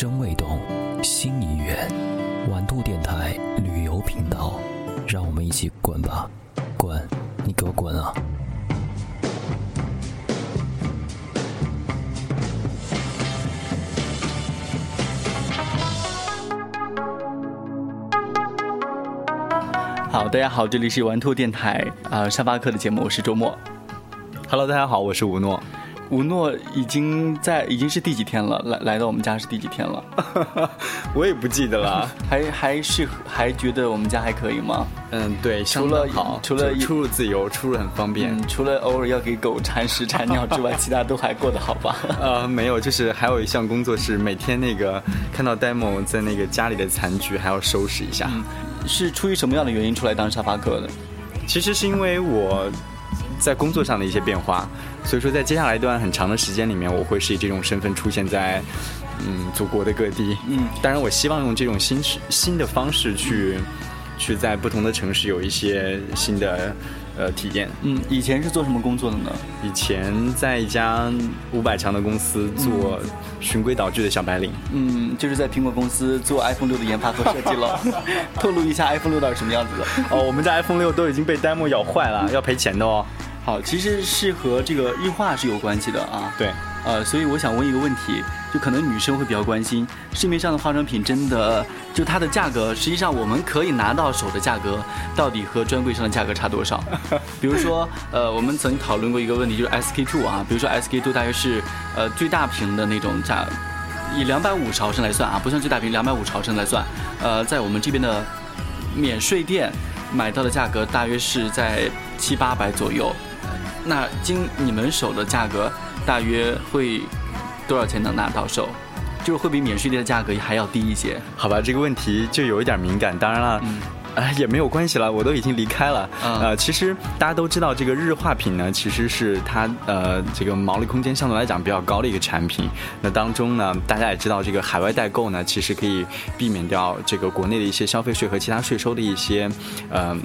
声未动，心已远。晚兔电台旅游频道，让我们一起滚吧，滚！你给我滚啊！好，大家好，这里是玩兔电台啊、沙发客的节目，我是周末。Hello，大家好，我是吴诺。吴诺已经在已经是第几天了？来来到我们家是第几天了？我也不记得了。还还是还觉得我们家还可以吗？嗯，对，除了好，除了出入自由，出入很方便。嗯，除了偶尔要给狗铲屎铲尿之外，其他都还过得好吧？呃，没有，就是还有一项工作是每天那个看到 demo 在那个家里的残局还要收拾一下。是出于什么样的原因出来当沙发客的？其实是因为我在工作上的一些变化，所以说在接下来一段很长的时间里面，我会是以这种身份出现在嗯祖国的各地。嗯，当然我希望用这种新式新的方式去去在不同的城市有一些新的呃体验。嗯，以前是做什么工作的呢？以前在一家五百强的公司做循规蹈矩的小白领。嗯，就是在苹果公司做 iPhone 六的研发和设计了。透露一下 iPhone 六到底什么样子的？哦，我们家 iPhone 六都已经被 demo 咬坏了，要赔钱的哦。好，其实是和这个日化是有关系的啊。对，呃，所以我想问一个问题，就可能女生会比较关心，市面上的化妆品真的就它的价格，实际上我们可以拿到手的价格，到底和专柜上的价格差多少？比如说，呃，我们曾经讨论过一个问题，就是 SK two 啊，比如说 SK two 大约是呃最大瓶的那种价，以两百五十毫升来算啊，不算最大瓶，两百五十毫升来算，呃，在我们这边的免税店买到的价格大约是在七八百左右。那经你们手的价格大约会多少钱能拿到手？就是会比免税店的价格还要低一些。好吧，这个问题就有一点敏感。当然了。嗯 哎，也没有关系了，我都已经离开了。嗯呃，其实大家都知道，这个日化品呢，其实是它呃这个毛利空间相对来讲比较高的一个产品。那当中呢，大家也知道，这个海外代购呢，其实可以避免掉这个国内的一些消费税和其他税收的一些呃。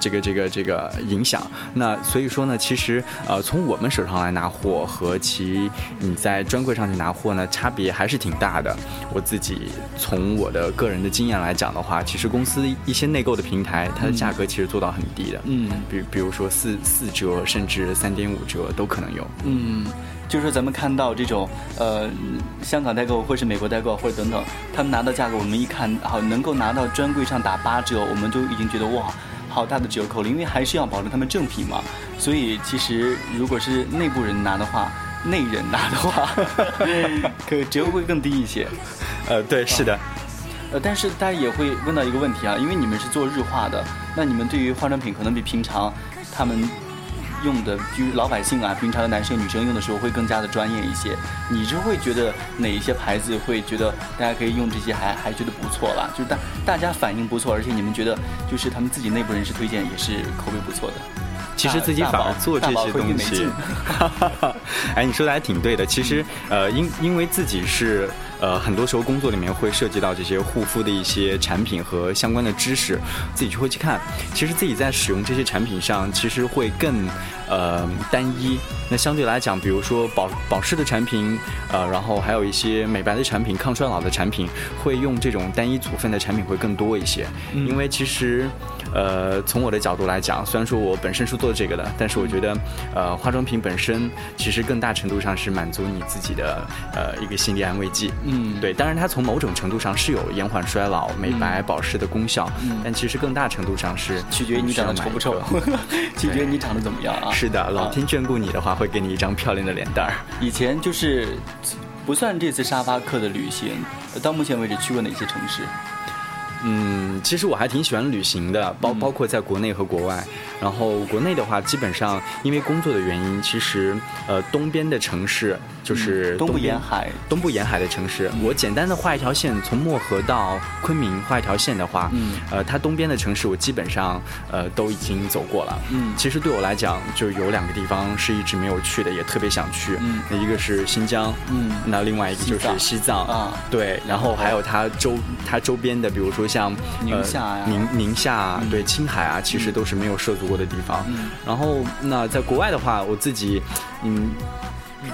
这个这个这个影响，那所以说呢，其实呃，从我们手上来拿货和其你在专柜上去拿货呢，差别还是挺大的。我自己从我的个人的经验来讲的话，其实公司一些内购的平台，它的价格其实做到很低的，嗯比比如说四四折甚至三点五折都可能有。嗯，就是说咱们看到这种呃香港代购或是美国代购或者等等，他们拿到价格，我们一看好能够拿到专柜上打八折，我们就已经觉得哇。好大的折扣了，因为还是要保证他们正品嘛，所以其实如果是内部人拿的话，内人拿的话，可折扣会更低一些。呃，对，是的。呃，但是大家也会问到一个问题啊，因为你们是做日化的，那你们对于化妆品可能比平常他们用的，就是老百姓啊，平常的男生女生用的时候会更加的专业一些。你是会觉得哪一些牌子会觉得大家可以用这些还还觉得不错啦？就是大大家反应不错，而且你们觉得就是他们自己内部人士推荐也是口碑不错的。其实自己反而做这些东西，哎，你说的还挺对的。其实，呃，因因为自己是呃，很多时候工作里面会涉及到这些护肤的一些产品和相关的知识，自己就会去看。其实自己在使用这些产品上，其实会更呃单一。那相对来讲，比如说保保湿的产品，呃，然后还有一些美白的产品、抗衰老的产品，会用这种单一组分的产品会更多一些。嗯因为其实。呃，从我的角度来讲，虽然说我本身是做这个的，但是我觉得，呃，化妆品本身其实更大程度上是满足你自己的呃一个心理安慰剂。嗯，对，当然它从某种程度上是有延缓衰老、美白、保湿的功效，嗯但其实更大程度上是 取决于你长得丑不丑，取决于你长得怎么样啊。是的，老天眷顾你的话，会给你一张漂亮的脸蛋儿。以前就是不算这次沙发客的旅行，到目前为止去过哪些城市？嗯，其实我还挺喜欢旅行的，包包括在国内和国外。然后国内的话，基本上因为工作的原因，其实呃东边的城市就是嗯东部沿海，东部沿海的城市，我简单的画一条线，从漠河到昆明画一条线的话，嗯呃，它东边的城市我基本上呃都已经走过了。嗯其实对我来讲，就有两个地方是一直没有去的，也特别想去。嗯那一个是新疆，嗯那另外一个就是西藏啊对，然后还有它周它周边的，比如说像宁夏呀呃宁宁夏对，青海啊，其实都是没有涉足过的地方。嗯然后那在国外的话，我自己嗯。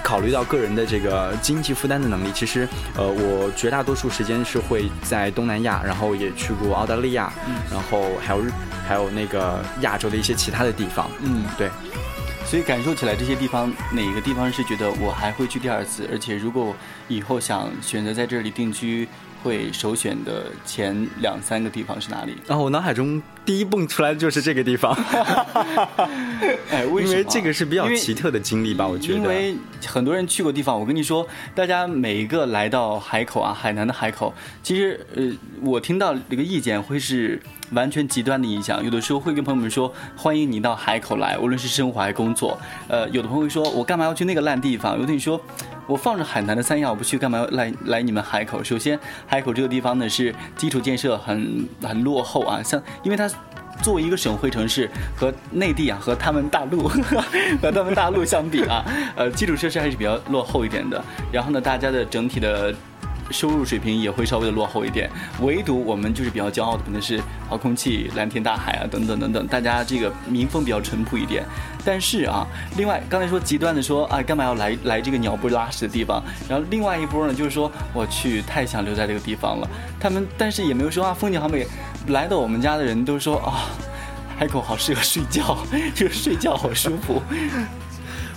考虑到个人的这个经济负担的能力，其实呃，我绝大多数时间是会在东南亚，然后也去过澳大利亚，然后还有还有那个亚洲的一些其他的地方。嗯，对。所以感受起来，这些地方哪个地方是觉得我还会去第二次？而且如果以后想选择在这里定居，会首选的前两三个地方是哪里？然后我脑海中第一蹦出来的就是这个地方。哎，为什么？因为这个是比较奇特的经历吧，我觉得。因为很多人去过地方，我跟你说，大家每一个来到海口啊，海南的海口，其实呃，我听到这个意见会是。完全极端的影响，有的时候会跟朋友们说欢迎你到海口来，无论是生活还是工作。呃，有的朋友会说我干嘛要去那个烂地方？有的你说我放着海南的三亚我不去，干嘛要来来你们海口？首先，海口这个地方呢是基础建设很很落后啊，像因为它作为一个省会城市，和内地啊和他们大陆 和他们大陆相比啊，呃，基础设施还是比较落后一点的。然后呢，大家的整体的。收入水平也会稍微的落后一点，唯独我们就是比较骄傲的，可能是好空气、蓝天大海啊，等等等等，大家这个民风比较淳朴一点。但是啊，另外刚才说极端的说啊，干嘛要来来这个鸟不拉屎的地方？然后另外一波呢，就是说我去太想留在这个地方了。他们但是也没有说啊，风景好美。来到我们家的人都说啊，海口好适合睡觉，就是睡觉好舒服。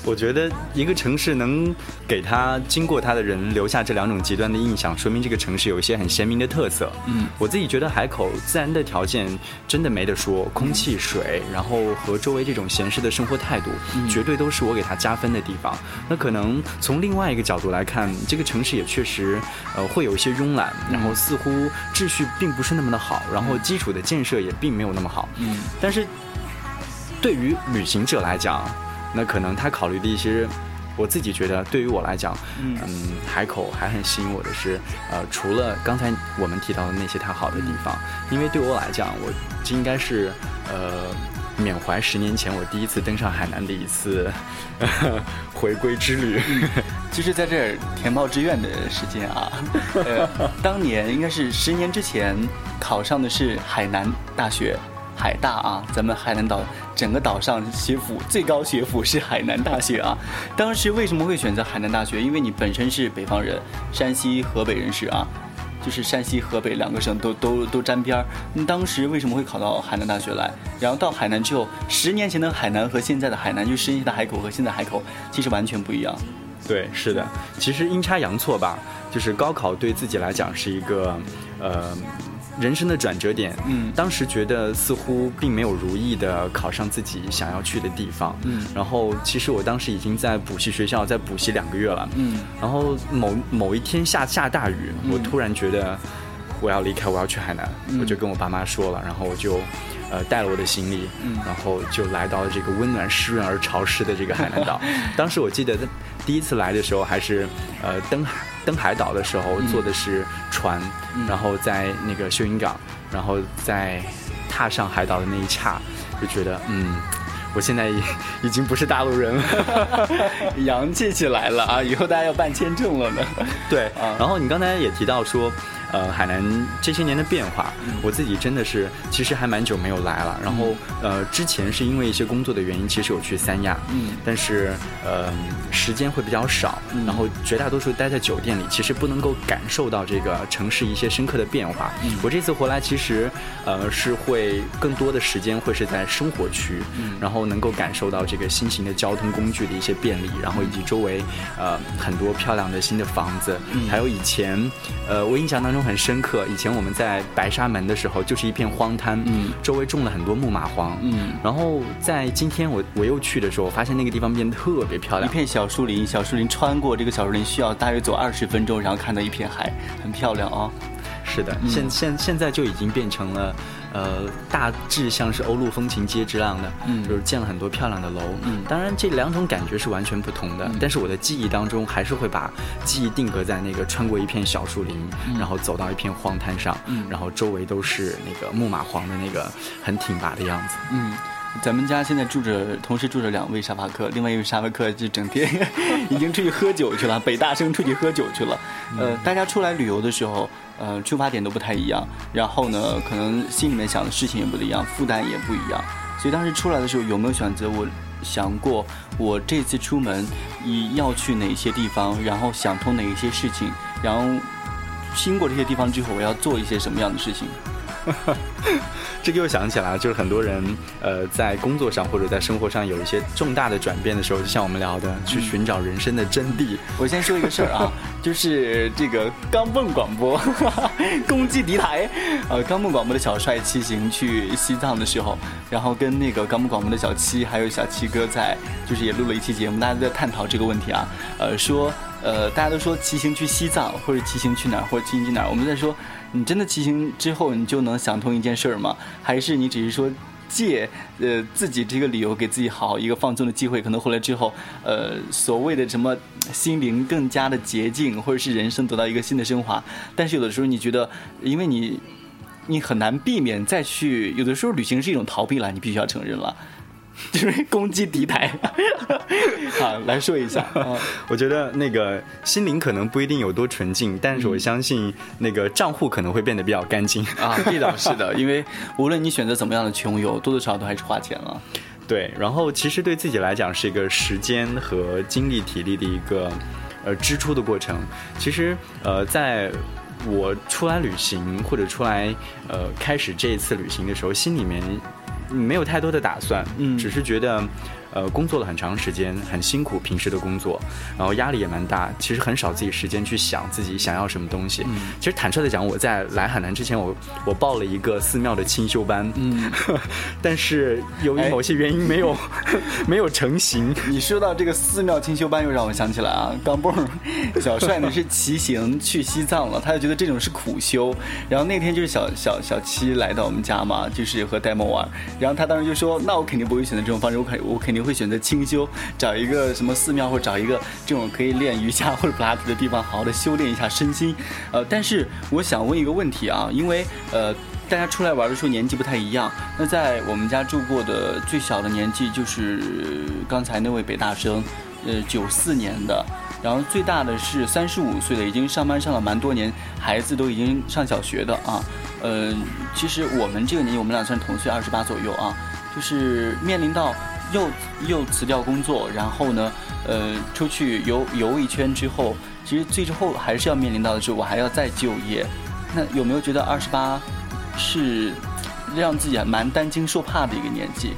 我觉得一个城市能给他经过他的人留下这两种极端的印象，说明这个城市有一些很鲜明的特色。嗯，我自己觉得海口自然的条件真的没得说，空气、水，然后和周围这种闲适的生活态度，绝对都是我给他加分的地方。那可能从另外一个角度来看，这个城市也确实呃会有一些慵懒，然后似乎秩序并不是那么的好，然后基础的建设也并没有那么好。嗯，但是对于旅行者来讲。那可能他考虑的一些，我自己觉得对于我来讲，嗯，海口还很吸引我的是，呃，除了刚才我们提到的那些它好的地方，因为对我来讲，我这应该是呃缅怀十年前我第一次登上海南的一次 回归之旅。其实，在这儿填报志愿的时间啊，呃，当年应该是十年之前考上的是海南大学。海大啊，咱们海南岛整个岛上学府最高学府是海南大学啊。当时为什么会选择海南大学？因为你本身是北方人，山西、河北人士啊，就是山西、河北两个省都都都沾边儿。你当时为什么会考到海南大学来？然后到海南之后，十年前的海南和现在的海南，就十年前的海口和现在海口，其实完全不一样。对，是的，其实阴差阳错吧，就是高考对自己来讲是一个，呃。人生的转折点，嗯，当时觉得似乎并没有如意的考上自己想要去的地方，嗯，然后其实我当时已经在补习学校在补习两个月了，嗯，然后某某一天下下大雨，我突然觉得我要离开，我要去海南，我就跟我爸妈说了，然后我就。呃，带了我的行李，然后就来到了这个温暖、湿润而潮湿的这个海南岛。当时我记得第一次来的时候，还是呃登海登海岛的时候，坐的是船，然后在那个秀英港，然后在踏上海岛的那一刹，就觉得嗯，我现在已已经不是大陆人了，洋气起来了啊！以后大家要办签证了呢。对，然后你刚才也提到说。呃，海南这些年的变化，我自己真的是其实还蛮久没有来了。然后，呃，之前是因为一些工作的原因，其实有去三亚，嗯，但是呃时间会比较少，然后绝大多数待在酒店里，其实不能够感受到这个城市一些深刻的变化。我这次回来，其实呃是会更多的时间会是在生活区，然后能够感受到这个新型的交通工具的一些便利，然后以及周围呃很多漂亮的新的房子，还有以前呃我印象当中。很深刻。以前我们在白沙门的时候，就是一片荒滩，嗯，周围种了很多木马黄，嗯。然后在今天我我又去的时候，我发现那个地方变得特别漂亮，一片小树林，小树林穿过这个小树林需要大约走二十分钟，然后看到一片海，很漂亮哦。是的，现现现在就已经变成了。呃，大致像是欧陆风情街之样的，嗯，就是建了很多漂亮的楼，嗯，当然这两种感觉是完全不同的，但是我的记忆当中还是会把记忆定格在那个穿过一片小树林，然后走到一片荒滩上，嗯，然后周围都是那个木马黄的那个很挺拔的样子，嗯。咱们家现在住着，同时住着两位沙发客，另外一位沙发客就整天 已经出去喝酒去了，北大生出去喝酒去了。呃，大家出来旅游的时候，呃，出发点都不太一样，然后呢，可能心里面想的事情也不一样，负担也不一样。所以当时出来的时候，有没有选择我想过我这次出门以要去哪些地方，然后想通哪一些事情，然后经过这些地方之后，我要做一些什么样的事情？这个又想起来，就是很多人，呃，在工作上或者在生活上有一些重大的转变的时候，就像我们聊的，去寻找人生的真谛。我先说一个事儿啊，就是这个钢蹦广播攻击敌台，呃，钢蹦广播的小帅骑行去西藏的时候，然后跟那个钢蹦广播的小七还有小七哥在，就是也录了一期节目，大家都在探讨这个问题啊，呃，说，呃，大家都说骑行去西藏或者骑行去哪儿或者骑行去哪儿，我们在说。你真的骑行之后，你就能想通一件事儿吗？还是你只是说借呃自己这个理由给自己好好一个放纵的机会？可能回来之后，呃，所谓的什么心灵更加的洁净，或者是人生得到一个新的升华。但是有的时候你觉得，因为你你很难避免再去，有的时候旅行是一种逃避了，你必须要承认了。就是攻击敌台，好来说一下。我觉得那个心灵可能不一定有多纯净，但是我相信那个账户可能会变得比较干净啊。这倒是的，因为无论你选择怎么样的穷游，多多少少都还是花钱了。对，然后其实对自己来讲是一个时间和精力、体力的一个呃支出的过程。其实呃，在我出来旅行或者出来呃开始这一次旅行的时候，心里面。没有太多的打算，嗯，只是觉得。呃，工作了很长时间，很辛苦，平时的工作，然后压力也蛮大。其实很少自己时间去想自己想要什么东西。其实坦率的讲，我在来海南之前，我我报了一个寺庙的清修班，嗯，但是由于某些原因没有 没有成型。你说到这个寺庙清修班，又让我想起来啊，钢蹦小帅呢是骑行去西藏了，他就觉得这种是苦修。然后那天就是小小小七来到我们家嘛，就是和戴梦玩，然后他当时就说，那我肯定不会选择这种方式，我肯我肯定。你会选择清修，找一个什么寺庙，或者找一个这种可以练瑜伽或者普拉提的地方，好好的修炼一下身心。呃，但是我想问一个问题啊，因为呃，大家出来玩的时候年纪不太一样。那在我们家住过的最小的年纪就是刚才那位北大生，呃，九四年的，然后最大的是三十五岁的，已经上班上了蛮多年，孩子都已经上小学的啊。呃，其实我们这个年纪，我们俩算同岁，二十八左右啊，就是面临到。又又辞掉工作，然后呢，呃，出去游游一圈之后，其实最后还是要面临到的是，我还要再就业。那有没有觉得二十八是让自己蛮担惊受怕的一个年纪？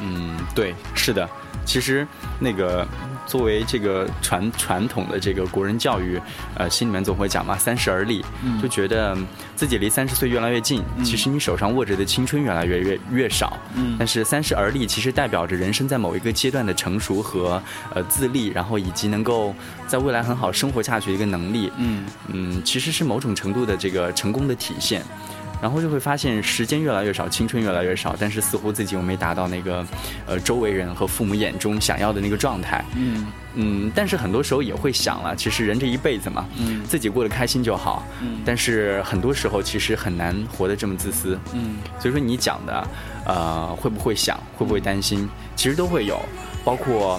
嗯，对，是的。其实那个。作为这个传传统的这个国人教育，呃，心里面总会讲嘛，三十而立，就觉得自己离三十岁越来越近。其实你手上握着的青春越来越越越少。嗯。但是三十而立，其实代表着人生在某一个阶段的成熟和呃自立，然后以及能够在未来很好生活下去的一个能力。嗯嗯，其实是某种程度的这个成功的体现。然后就会发现时间越来越少，青春越来越少，但是似乎自己又没达到那个，呃，周围人和父母眼中想要的那个状态。嗯嗯，但是很多时候也会想了，其实人这一辈子嘛，嗯，自己过得开心就好。嗯，但是很多时候其实很难活得这么自私。嗯，所以说你讲的，呃，会不会想，会不会担心，其实都会有，包括，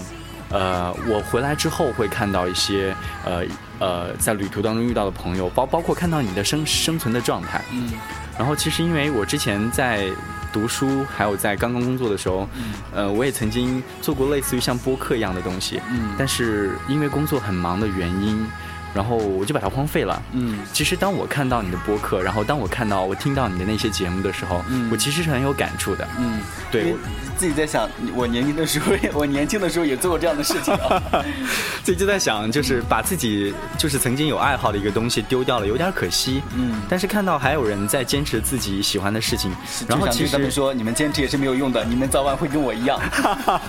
呃，我回来之后会看到一些，呃呃，在旅途当中遇到的朋友，包包括看到你的生生存的状态。嗯。然后其实因为我之前在读书，还有在刚刚工作的时候，呃，我也曾经做过类似于像播客一样的东西，嗯，但是因为工作很忙的原因。然后我就把它荒废了。嗯，其实当我看到你的播客，然后当我看到我听到你的那些节目的时候，嗯，我其实是很有感触的。嗯，对，自己在想，我年轻的时候，我年轻的时候也做过这样的事情啊。自己就在想，就是把自己就是曾经有爱好的一个东西丢掉了，有点可惜。嗯，但是看到还有人在坚持自己喜欢的事情，然后其实他们说，你们坚持也是没有用的，你们早晚会跟我一样。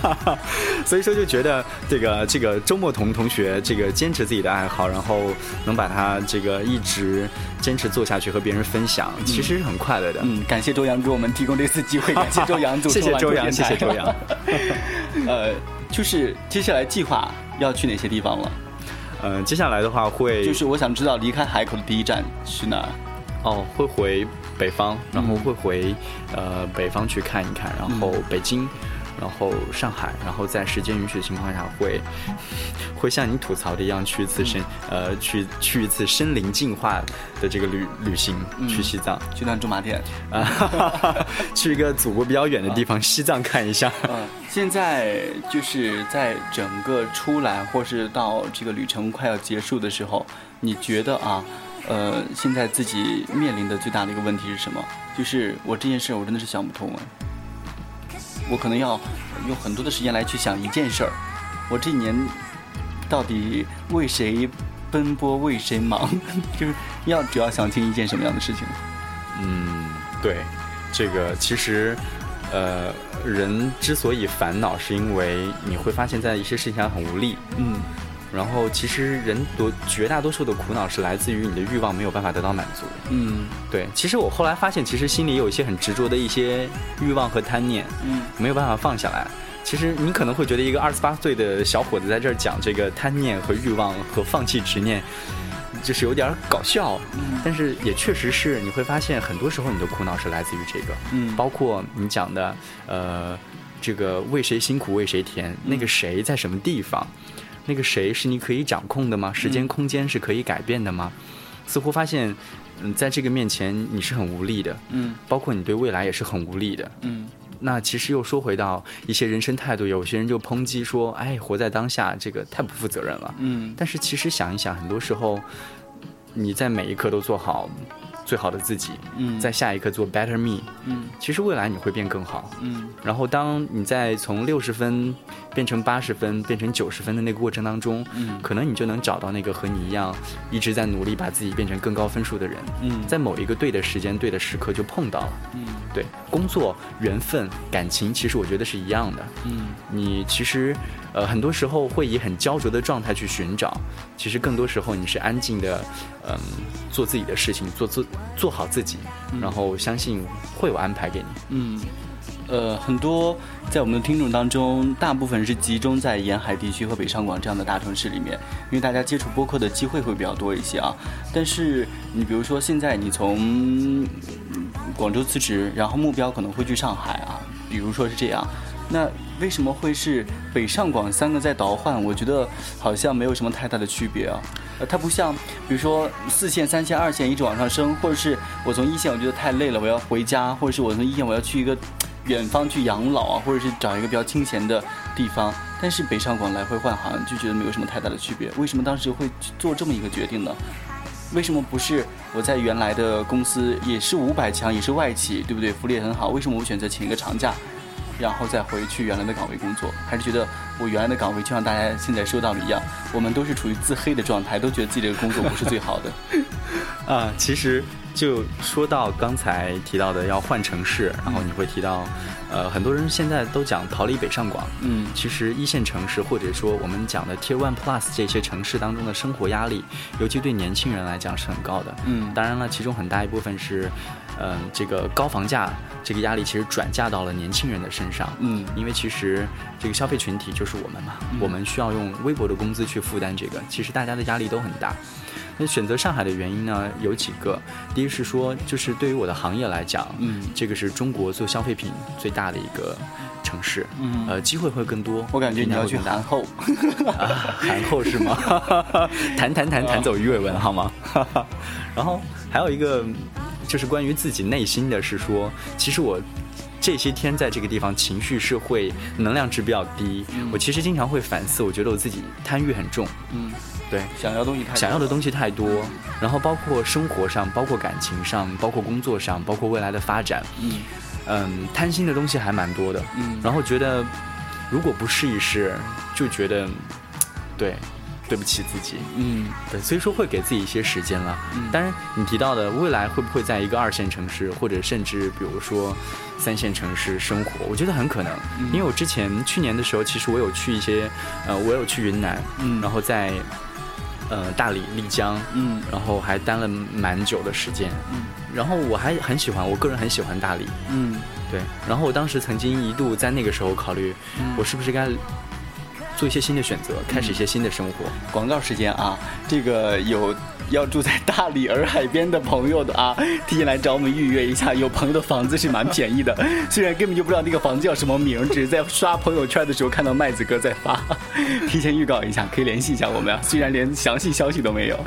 所以说就觉得这个这个周末同同学这个坚持自己的爱好，然后。能把它这个一直坚持做下去和别人分享，其实是很快乐的。嗯，感谢周洋给我们提供这次机会，感谢周洋，谢谢周洋，谢谢周洋。呃，就是接下来计划要去哪些地方了？嗯，接下来的话会就是我想知道离开海口的第一站是哪儿？哦，会回北方，然后会回呃北方去看一看，然后北京。然后上海，然后在时间允许的情况下，会 会像你吐槽的一样去一次身呃去去一次身临净化的这个旅旅行，去西藏，去趟驻马店啊，去一个祖国比较远的地方，西藏看一下。嗯，现在就是在整个出来或是到这个旅程快要结束的时候，你觉得啊，呃，现在自己面临的最大的一个问题是什么？就是我这件事我真的是想不通啊。我可能要用很多的时间来去想一件事儿，我这一年到底为谁奔波，为谁忙，就是要主要想清一件什么样的事情？嗯，对，这个其实，呃，人之所以烦恼，是因为你会发现在一些事情上很无力。嗯。然后，其实人多绝大多数的苦恼是来自于你的欲望没有办法得到满足。嗯，对。其实我后来发现，其实心里有一些很执着的一些欲望和贪念，嗯，没有办法放下来。其实你可能会觉得，一个二十八岁的小伙子在这儿讲这个贪念和欲望和放弃执念，就是有点搞笑。嗯，但是也确实是，你会发现很多时候你的苦恼是来自于这个。嗯，包括你讲的，呃，这个为谁辛苦为谁甜，那个谁在什么地方？那个谁是你可以掌控的吗？时间空间是可以改变的吗？似乎发现，嗯，在这个面前你是很无力的，嗯，包括你对未来也是很无力的，嗯。那其实又说回到一些人生态度，有些人就抨击说：“哎，活在当下，这个太不负责任了。”嗯。但是其实想一想，很多时候你在每一刻都做好。最好的自己，嗯，在下一刻做 better me，嗯，其实未来你会变更好，嗯，然后当你在从六十分变成八十分，变成九十分的那个过程当中，嗯，可能你就能找到那个和你一样一直在努力把自己变成更高分数的人，嗯，在某一个对的时间、对的时刻就碰到了，嗯，对，工作、缘分、感情，其实我觉得是一样的，嗯，你其实。呃，很多时候会以很焦灼的状态去寻找，其实更多时候你是安静的，嗯，做自己的事情，做做做好自己，然后相信会有安排给你。嗯，呃，很多在我们的听众当中，大部分是集中在沿海地区和北上广这样的大城市里面，因为大家接触播客的机会会比较多一些啊。但是你比如说现在你从广州辞职，然后目标可能会去上海啊，比如说是这样。那为什么会是北上广三个在倒换？我觉得好像没有什么太大的区别啊。呃，它不像，比如说四线、三线、二线一直往上升，或者是我从一线我觉得太累了，我要回家，或者是我从一线我要去一个远方去养老啊，或者是找一个比较清闲的地方。但是北上广来回换好像就觉得没有什么太大的区别。为什么当时会做这么一个决定呢？为什么不是我在原来的公司也是五百强，也是外企，对不对？福利也很好，为什么我选择请一个长假？然后再回去原来的岗位工作，还是觉得我原来的岗位就像大家现在说到的一样，我们都是处于自黑的状态，都觉得自己这个工作不是最好的。啊，其实就说到刚才提到的要换城市，然后你会提到，呃，很多人现在都讲逃离北上广。嗯，其实一线城市或者说我们讲的 Tier One Plus 这些城市当中的生活压力，尤其对年轻人来讲是很高的。嗯，当然了，其中很大一部分是。嗯，这个高房价，这个压力其实转嫁到了年轻人的身上。嗯，因为其实这个消费群体就是我们嘛，我们需要用微薄的工资去负担这个，其实大家的压力都很大。那选择上海的原因呢，有几个。第一是说，就是对于我的行业来讲，嗯，这个是中国做消费品最大的一个城市，嗯，呃，机会会更多。我感觉你要去韩后，韩后是吗？谈谈谈谈走鱼尾纹好吗？然后还有一个。就是关于自己内心的是说，其实我这些天在这个地方情绪是会能量值比较低。我其实经常会反思，我觉得我自己贪欲很重。嗯，对，想要东西太想要的东西太多，然后包括生活上，包括感情上，包括工作上，包括未来的发展。嗯嗯，贪心的东西还蛮多的。嗯，然后觉得如果不试一试，就觉得对。对不起自己，嗯，对，所以说会给自己一些时间了。嗯。当然，你提到的未来会不会在一个二线城市，或者甚至比如说三线城市生活，我觉得很可能。因为我之前去年的时候，其实我有去一些，呃，我有去云南，嗯，然后在呃大理、丽江，嗯，然后还待了蛮久的时间，嗯，然后我还很喜欢，我个人很喜欢大理，嗯，对。然后我当时曾经一度在那个时候考虑，我是不是该。做一些新的选择，开始一些新的生活。广告时间啊，这个有要住在大理洱海边的朋友的啊，提前来找我们预约一下。有朋友的房子是蛮便宜的，虽然根本就不知道那个房子叫什么名，只是在刷朋友圈的时候看到麦子哥在发，提前预告一下，可以联系一下我们啊。虽然连详细消息都没有。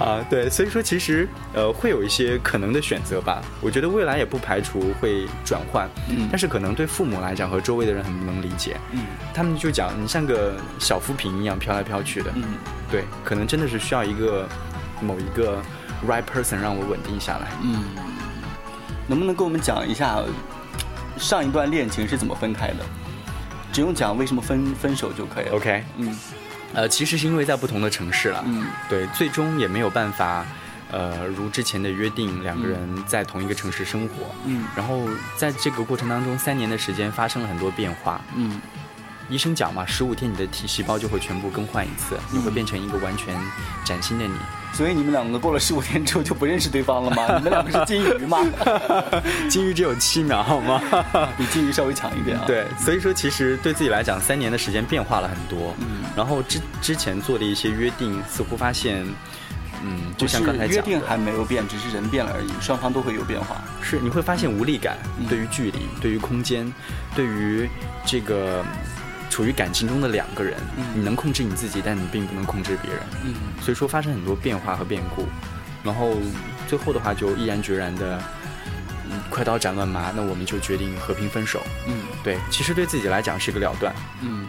啊，对，所以说其实呃会有一些可能的选择吧。我觉得未来也不排除会转换，嗯，但是可能对父母来讲和周围的人很不能理解，嗯，他们就讲你像个小浮萍一样飘来飘去的，嗯，对，可能真的是需要一个某一个 right person 让我稳定下来，嗯，能不能跟我们讲一下上一段恋情是怎么分开的？只用讲为什么分分手就可以了，OK，嗯。呃，其实是因为在不同的城市了，嗯，对，最终也没有办法，呃，如之前的约定，两个人在同一个城市生活，嗯，然后在这个过程当中，三年的时间发生了很多变化，嗯，医生讲嘛，十五天你的体细胞就会全部更换一次，你会变成一个完全崭新的你。所以你们两个过了十五天之后就不认识对方了吗？你们两个是金鱼吗？金鱼只有七秒好吗？比金鱼稍微强一点啊。对，所以说其实对自己来讲，三年的时间变化了很多。嗯。然后之之前做的一些约定，似乎发现，嗯，就像刚才讲，约定还没有变，只是人变了而已，双方都会有变化。是，你会发现无力感，对于距离，对于空间，对于这个。处于感情中的两个人，你能控制你自己，但你并不能控制别人。嗯，所以说发生很多变化和变故，然后最后的话就毅然决然的，嗯，快刀斩乱麻，那我们就决定和平分手。嗯，对，其实对自己来讲是一个了断。嗯，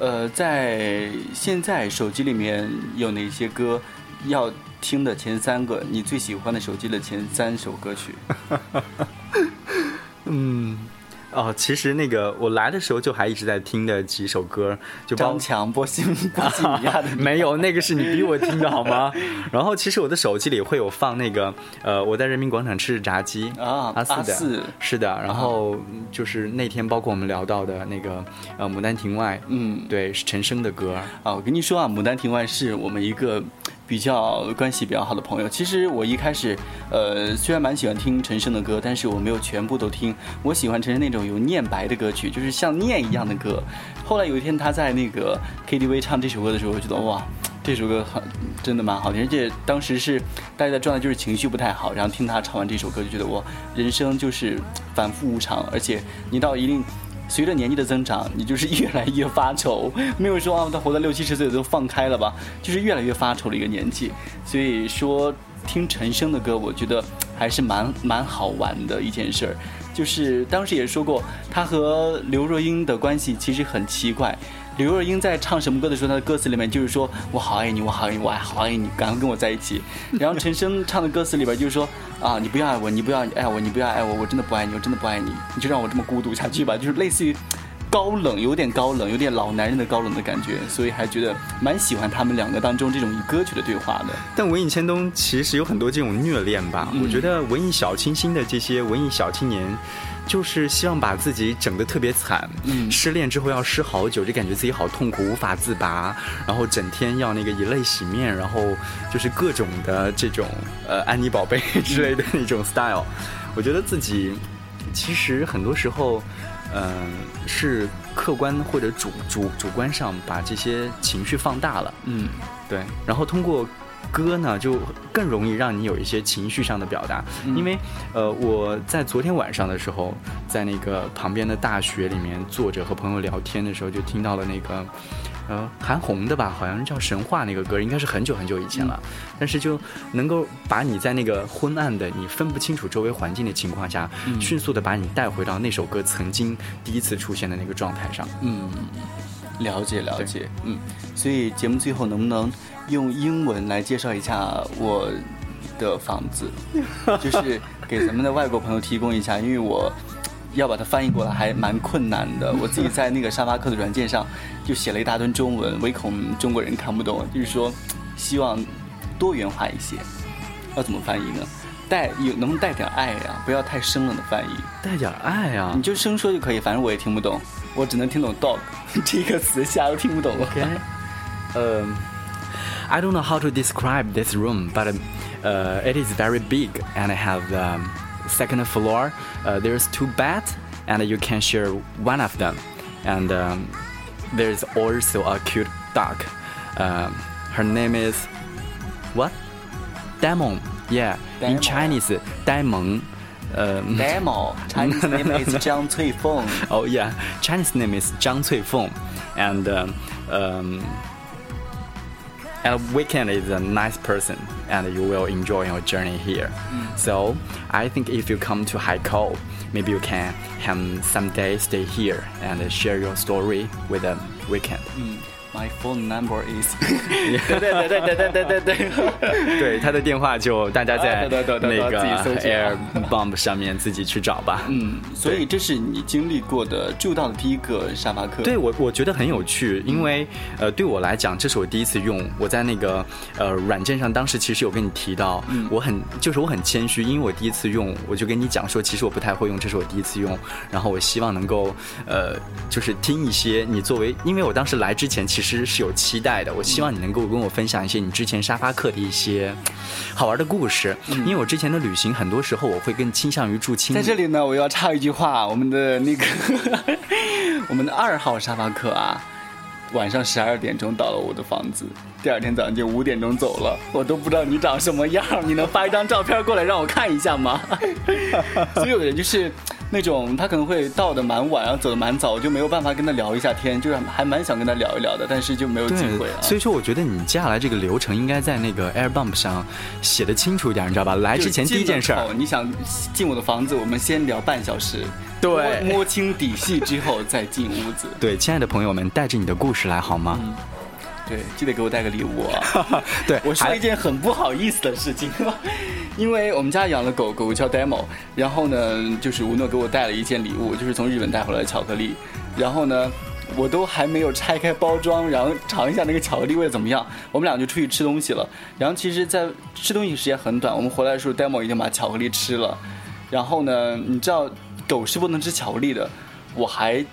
呃，在现在手机里面有哪些歌要听的前三个？你最喜欢的手机的前三首歌曲？嗯。哦，其实那个我来的时候就还一直在听的几首歌，就张强、波西波西米亚的，没有那个是你逼我听的好吗？然后其实我的手机里会有放那个，呃，我在人民广场吃炸鸡啊，阿四的，是的。然后就是那天包括我们聊到的那个，呃，牡丹亭外，嗯，对，是陈升的歌啊。我跟你说啊，牡丹亭外是我们一个。比较关系比较好的朋友，其实我一开始，呃，虽然蛮喜欢听陈升的歌，但是我没有全部都听。我喜欢陈升那种有念白的歌曲，就是像念一样的歌。后来有一天他在那个 KTV 唱这首歌的时候，我觉得哇，这首歌很真的蛮好听。而且当时是大家的状态就是情绪不太好，然后听他唱完这首歌，就觉得哇，人生就是反复无常，而且你到一定。随着年纪的增长，你就是越来越发愁。没有说啊，他活到六七十岁都放开了吧，就是越来越发愁的一个年纪。所以说，听陈升的歌，我觉得还是蛮 蛮好玩的一件事儿。就是当时也说过，他和刘若英的关系其实很奇怪。刘若英在唱什么歌的时候，她的歌词里面就是说我好爱你，我好爱你，我好爱你，赶快跟我在一起。然后陈升唱的歌词里边就是说啊，你不要爱我，你不要爱我，你不要爱我，我真的不爱你，我真的不爱你，你就让我这么孤独下去吧。就是类似于高冷，有点高冷，有点老男人的高冷的感觉，所以还觉得蛮喜欢他们两个当中这种以歌曲的对话的。但文艺千冬其实有很多这种虐恋吧，我觉得文艺小清新的这些文艺小青年。就是希望把自己整得特别惨，嗯，失恋之后要失好久，就感觉自己好痛苦，无法自拔，然后整天要那个以泪洗面，然后就是各种的这种呃安妮宝贝 之类的那种 style。我觉得自己其实很多时候，嗯，是客观或者主主主观上把这些情绪放大了，嗯，对，然后通过。歌呢，就更容易让你有一些情绪上的表达，因为，呃，我在昨天晚上的时候，在那个旁边的大学里面坐着和朋友聊天的时候，就听到了那个，呃，韩红的吧，好像叫《神话》那个歌，应该是很久很久以前了，但是就能够把你在那个昏暗的、你分不清楚周围环境的情况下，迅速的把你带回到那首歌曾经第一次出现的那个状态上。嗯，了解了解，嗯，所以节目最后能不能？用英文来介绍一下我的房子，就是给咱们的外国朋友提供一下，因为我要把它翻译过来还蛮困难的。我自己在那个沙发客的软件上就写了一大堆中文，唯恐中国人看不懂。就是说，希望多元化一些，要怎么翻译呢？带有能不能带点爱呀？不要太生冷的翻译，带点爱呀？你就生说就可以，反正我也听不懂，我只能听懂 dog 这个词，其他都听不懂。OK，嗯。I don't know how to describe this room, but uh, it is very big and I have um, second floor. Uh, there's two beds and you can share one of them. And um, there's also a cute dog. Um, her name is what? Demon. Yeah, in Chinese, Daimon. Um, Demo. Chinese name is Zhang Cuifeng. Oh yeah, Chinese name is Zhang Cuifeng, and um, um, and Weekend is a nice person, and you will enjoy your journey here. So I think if you come to Haikou, maybe you can um, someday stay here and share your story with a Weekend. 嗯，My phone number is 对对对对对对对对对。对他的电话就大家在那个自己搜去 Air Bomb 上面自己去找吧。嗯，所以这是你经历过的住到的第一个沙发客。对我，我觉得很有趣，因为呃，对我来讲，这是我第一次用。我在那个呃软件上，当时其实有跟你提到，我很就是我很谦虚，因为我第一次用，我就跟你讲说，其实我不太会用，这是我第一次用。然后我希望能够呃，就是听一些你作为，因为我当时来之前其实是有期待的，我希望你能够跟我分享一些你之前沙发客的一些好玩的故事，因为我之前的旅行很多时候我会更倾向于住青旅。在这里呢，我要插一句话，我们的那个 我们的二号沙发客啊，晚上十二点钟到了我的房子，第二天早上就五点钟走了，我都不知道你长什么样，你能发一张照片过来让我看一下吗？所以有的人就是那种他可能会到的蛮晚，然后走的蛮早，我就没有办法跟他聊一下天，就是还蛮想跟他聊一聊的，但是就没有机会啊。所以说我觉得你接下来这个流程应该在那个 Air Bump 上写的清楚一点，你知道吧？来之前第一件事儿你想进我的房子，我们先聊半小时，对摸摸清底细之后再进屋子。对，亲爱的朋友们，带着你的故事来好吗？对，记得给我带个礼物啊！对，我说一件很不好意思的事情，因为我们家养了狗狗叫 Demo，然后呢，就是吴诺给我带了一件礼物，就是从日本带回来的巧克力，然后呢。我都还没有拆开包装，然后尝一下那个巧克力味怎么样。我们俩就出去吃东西了。然后其实，在吃东西时间很短，我们回来的时候，Demo 已经把巧克力吃了。然后呢，你知道狗是不能吃巧克力的，我还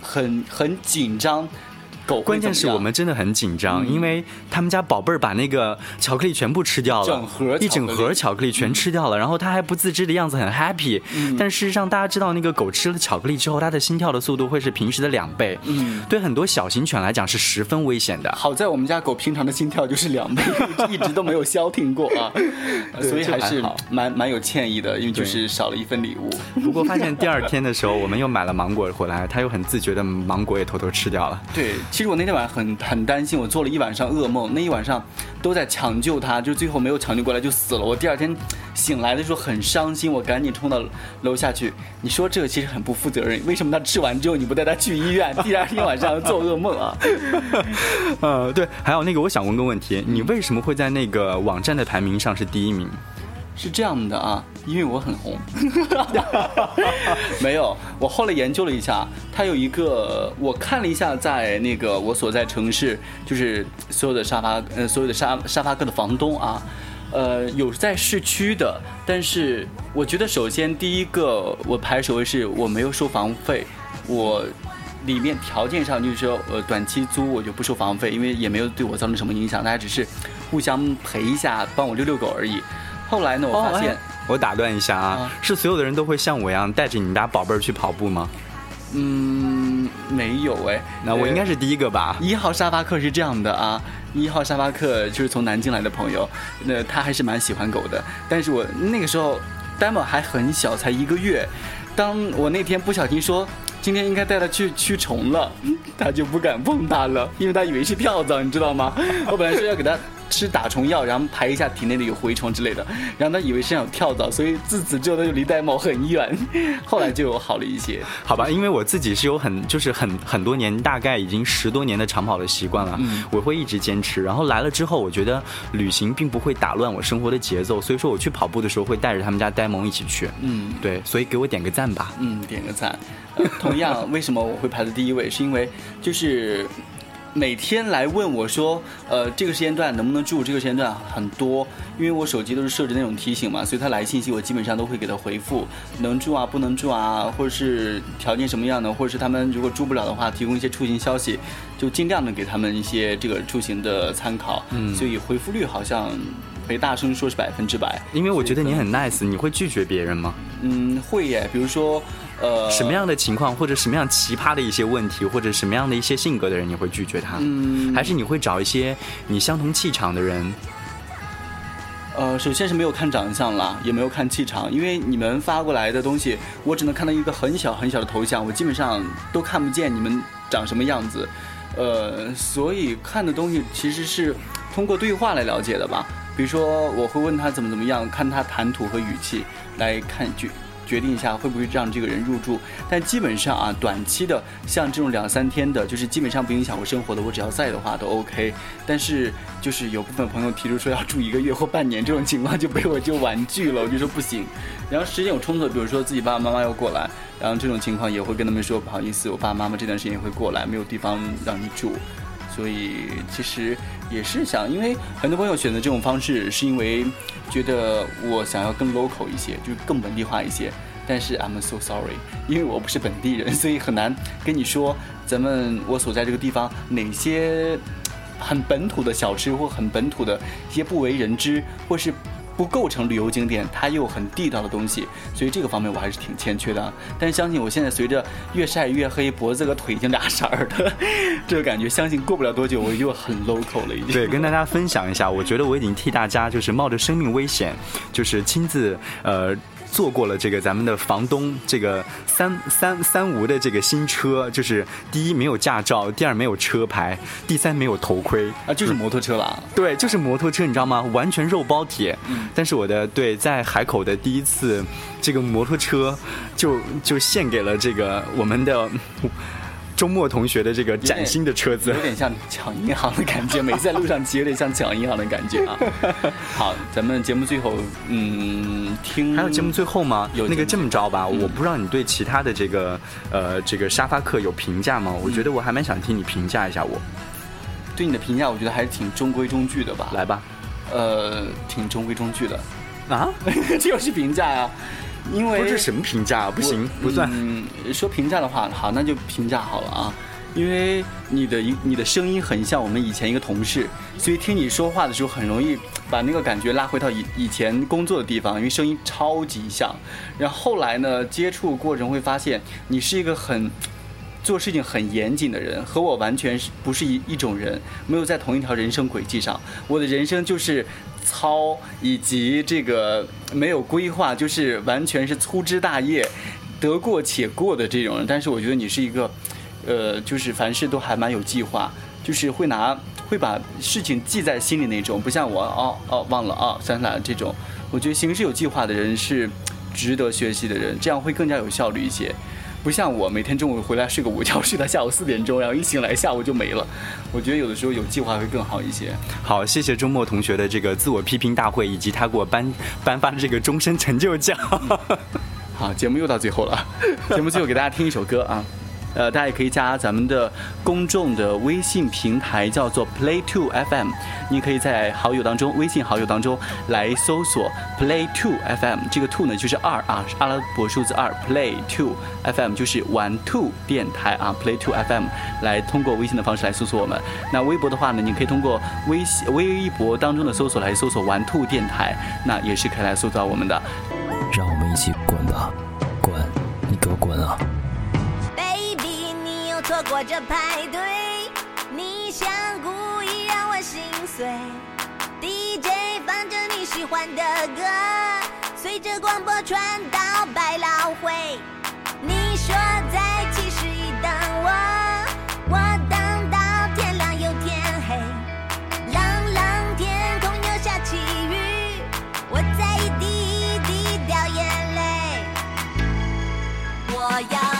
很很紧张。狗关键是我们真的很紧张，嗯。因为他们家宝贝儿把那个巧克力全部吃掉了，整盒一整盒巧克力全吃掉了，然后他还不自知的样子很 happy，、但嗯事实上大家知道那个狗吃了巧克力之后，它的心跳的速度会是平时的两倍，嗯。对很多小型犬来讲是十分危险的。好在我们家狗平常的心跳就是两倍，一直都没有消停过啊，呃所以还是蛮蛮有歉意的，因为就是少了一份礼物。不过发现第二天的时候，我们又买了芒果回来，它又很自觉的芒果也偷偷吃掉了。对，其实我那天晚上很很担心，我做了一晚上噩梦，那一晚上都在抢救他，就最后没有抢救过来就死了。我第二天醒来的时候很伤心，我赶紧冲到楼下去。你说这个其实很不负责任，为什么他吃完之后你不带他去医院？第二天晚上做噩梦啊？呃，对，还有那个，我想问个问题，你为什么会在那个网站的排名上是第一名？是这样的啊，因为我很红。没有，我后来研究了一下，它有一个，我看了一下，在那个我所在城市，就是所有的沙发，呃，所有的沙沙发客的房东啊，呃，有在市区的，但是我觉得首先第一个我排首位是我没有收房费，我。里面条件上就是说，呃，短期租我就不收房费，因为也没有对我造成什么影响，大家只是互相陪一下，帮我遛遛狗而已。后来呢，我发现，我打断一下啊，啊是所有的人都会像我一样带着你们家宝贝儿去跑步吗？嗯，没有哎。那我应该是是第一个吧？一号沙发客是这样的啊，一号沙发客就是从南京来的朋友，那他还是蛮喜欢狗的，但是我那个时候 demo 还很小，才一个月。当我那天不小心说今天应该带它去驱虫了，他就不敢碰它了，因为他以为是跳蚤，你知道吗？我本来说要给它吃打虫药，然后排一下体内的有蛔虫之类的，然后他以为身上有跳蚤，所以自此之后他就离玳瑁很远，后来就好了一些。好吧，因为我自己是有很就是很很多年，大概已经十多年的长跑的习惯了，嗯我会一直坚持。然后来了之后，我觉得旅行并不会打乱我生活的节奏，所以说我去跑步的时候会带着他们家呆萌一起去。嗯。对，所以给我点个赞吧。嗯，点个赞。呃同样，为什么我会排在第一位？是因为就是每天来问我说，呃，这个时间段能不能住？这个时间段很多，因为我手机都是设置那种提醒嘛，所以他来信息我基本上都会给他回复，能住啊，不能住啊，或者是条件什么样的，或者是他们如果住不了的话，提供一些出行消息，就尽量的给他们一些这个出行的参考。嗯所以回复率好像没大声说是百分之百。因为我觉得你很 nice，你会拒绝别人吗？嗯，会耶。比如说，呃，什么样的情况，或者什么样奇葩的一些问题，或者什么样的一些性格的人，你会拒绝他？嗯还是你会找一些你相同气场的人？呃，首先是没有看长相啦，也没有看气场，因为你们发过来的东西，我只能看到一个很小很小的头像，我基本上都看不见你们长什么样子，呃，所以看的东西其实是通过对话来了解的吧。比如说，我会问他怎么怎么样，看他谈吐和语气来看决决定一下会不会让这个人入住。但基本上啊，短期的像这种两三天的，就是基本上不影响我生活的，我只要在的话都 OK。但是就是有部分朋友提出说要住一个月或半年这种情况，就被我就婉拒了，我就说不行。然后时间有冲突，比如说自己爸爸妈妈要过来，然后这种情况也会跟他们说不好意思，我爸爸妈妈这段时间也会过来，没有地方让你住。所以其实也是想，因为很多朋友选择这种方式，是因为觉得我想要更 local 一些，就是更本地化一些。但是 I'm so sorry，因为我不是本地人，所以很难跟你说咱们我所在这个地方哪些很本土的小吃或很本土的一些不为人知或是不构成旅游景点，它又很地道的东西，所以这个方面我还是挺欠缺的。但是相信我现在随着越晒越黑，脖子和腿已经俩色儿的这个感觉，相信过不了多久我又很 local 了已经。对，跟大家分享一下，我觉得我已经替大家就是冒着生命危险，就是亲自呃。坐过了这个咱们的房东这个三三三无的这个新车，就是第一没有驾照，第二没有车牌，第三没有头盔啊，就是摩托车了。对，就是摩托车，你知道吗？完全肉包铁。嗯但是我的对在海口的第一次这个摩托车就就献给了这个我们的周末同学的这个崭新的车子有。点像抢银行的感觉，每次在路上骑有点像抢银行的感觉啊。好，咱们节目最后，嗯，听还有节目最后吗？有那个这么着吧，嗯我不知道你对其他的这个呃这个沙发客有评价吗？我觉得我还蛮想听你评价一下我。对你的评价，我觉得还是挺中规中矩的吧。来吧。呃，挺中规中矩的，啊？这又是评价呀、因为不是什么评价啊？不行，不算。嗯，说评价的话，好，那就评价好了啊。因为你的一你的声音很像我们以前一个同事，所以听你说话的时候很容易把那个感觉拉回到以以前工作的地方，因为声音超级像。然后后来呢，接触过程会发现你是一个很做事情很严谨的人，和我完全是不是一一种人，没有在同一条人生轨迹上。我的人生就是糙，以及这个没有规划，就是完全是粗枝大叶，得过且过的这种人。但是我觉得你是一个，呃，就是凡事都还蛮有计划，就是会拿会把事情记在心里那种，不像我哦哦忘了哦想起来了这种。我觉得行事有计划的人是值得学习的人，这样会更加有效率一些。不像我每天中午回来睡个午觉，睡到下午四点钟，然后一醒来下午就没了。我觉得有的时候有计划会更好一些。好，谢谢周末同学的这个自我批评大会，以及他给我颁颁发的这个终身成就奖。好，节目又到最后了，节目最后给大家听一首歌啊。呃，大家也可以加咱们的公众的微信平台，叫做 Play Two FM。你可以在好友当中，微信好友当中来搜索 Play Two FM。这个 Two 呢就是二啊，阿拉伯数字二，Play Two FM 就是玩 Two 电台啊，Play Two FM 来通过微信的方式来搜索我们。那微博的话呢，你可以通过微信微博当中的搜索来搜索玩兔电台，那也是可以来搜索到我们的。让我们一起滚吧，滚！错过这派对你想故意让我心碎 dj 放着你喜欢的歌随着广播传到百老汇。你说在七十一等我我等到天亮又天黑。朗朗天空又下起雨我在一滴一滴掉眼泪。我要